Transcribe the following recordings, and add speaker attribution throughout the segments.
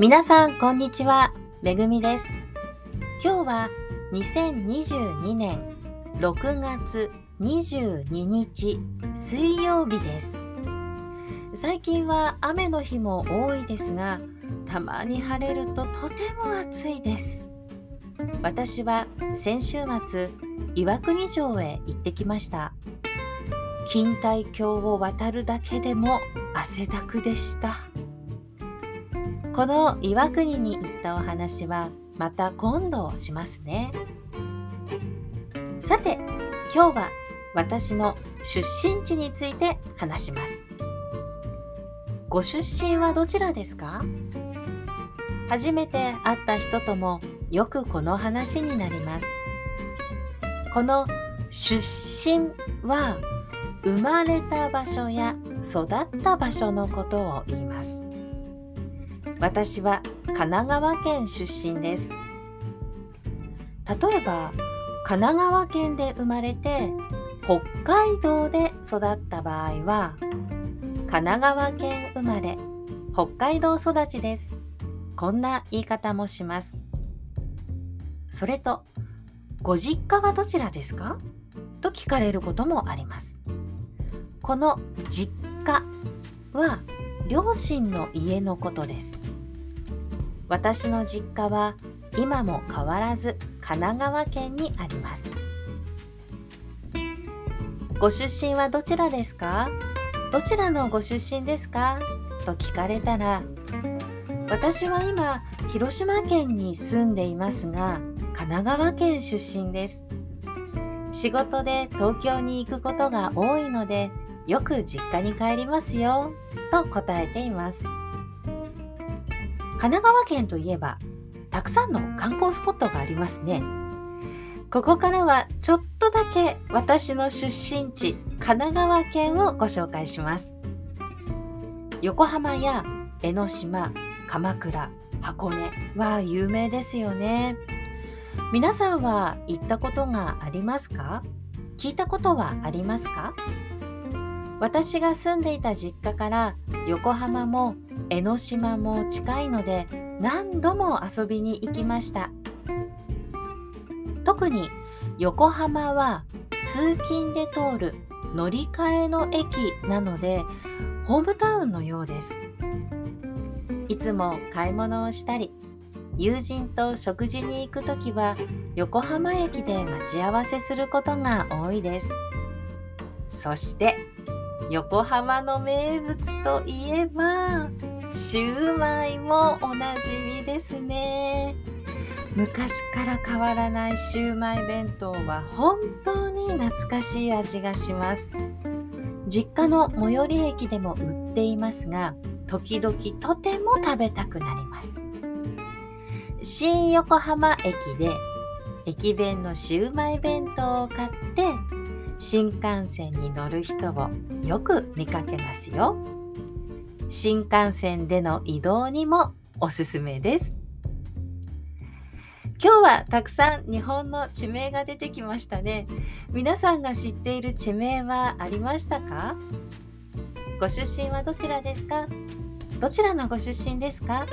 Speaker 1: 皆さんこんにちは。めぐみです。今日は2022年6月22日水曜日です。最近は雨の日も多いですがたまに晴れるととても暑いです。私は先週末岩国城へ行ってきました。錦帯橋を渡るだけでも汗だくでした。この岩国に行ったお話はまた今度しますね。さて今日は私の出身地について話します。ご出身はどちらですか？初めて会った人ともよくこの話になります。この出身は生まれた場所や育った場所のことを言います。私は神奈川県出身です。例えば神奈川県で生まれて北海道で育った場合は神奈川県生まれ北海道育ちです。こんな言い方もします。それとご実家はどちらですか？と聞かれることもあります。この実家は両親の家のことです。私の実家は今も変わらず神奈川県にあります。ご出身はどちらですか？どちらのご出身ですか？と聞かれたら私は今広島県に住んでいますが神奈川県出身です。仕事で東京に行くことが多いのでよく実家に帰りますよ。と答えています。神奈川県といえばたくさんの観光スポットがありますね。ここからはちょっとだけ私の出身地神奈川県をご紹介します。横浜や江ノ島鎌倉箱根は有名ですよね。皆さんは行ったことがありますか？聞いたことはありますか？私が住んでいた実家から横浜も江ノ島も近いので何度も遊びに行きました。特に横浜は通勤で通る乗り換えの駅なのでホームタウンのようです。いつも買い物をしたり友人と食事に行く時は横浜駅で待ち合わせすることが多いです。そして横浜の名物といえばシューマイもおなじみですね。昔から変わらないシューマイ弁当は本当に懐かしい味がします。実家の最寄り駅でも売っていますが時々とても食べたくなります。新横浜駅で駅弁のシューマイ弁当を買って新幹線に乗る人をよく見かけますよ。新幹線での移動にもおすすめです。今日はたくさん日本の地名が出てきましたね。皆さんが知っている地名はありましたか？ご出身はどちらですか？どちらのご出身ですか？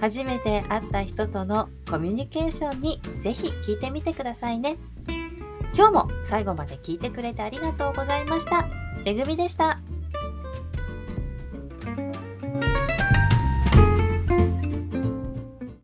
Speaker 1: 初めて会った人とのコミュニケーションにぜひ聞いてみてくださいね。今日も最後まで聞いてくれてありがとうございました。めぐみでした。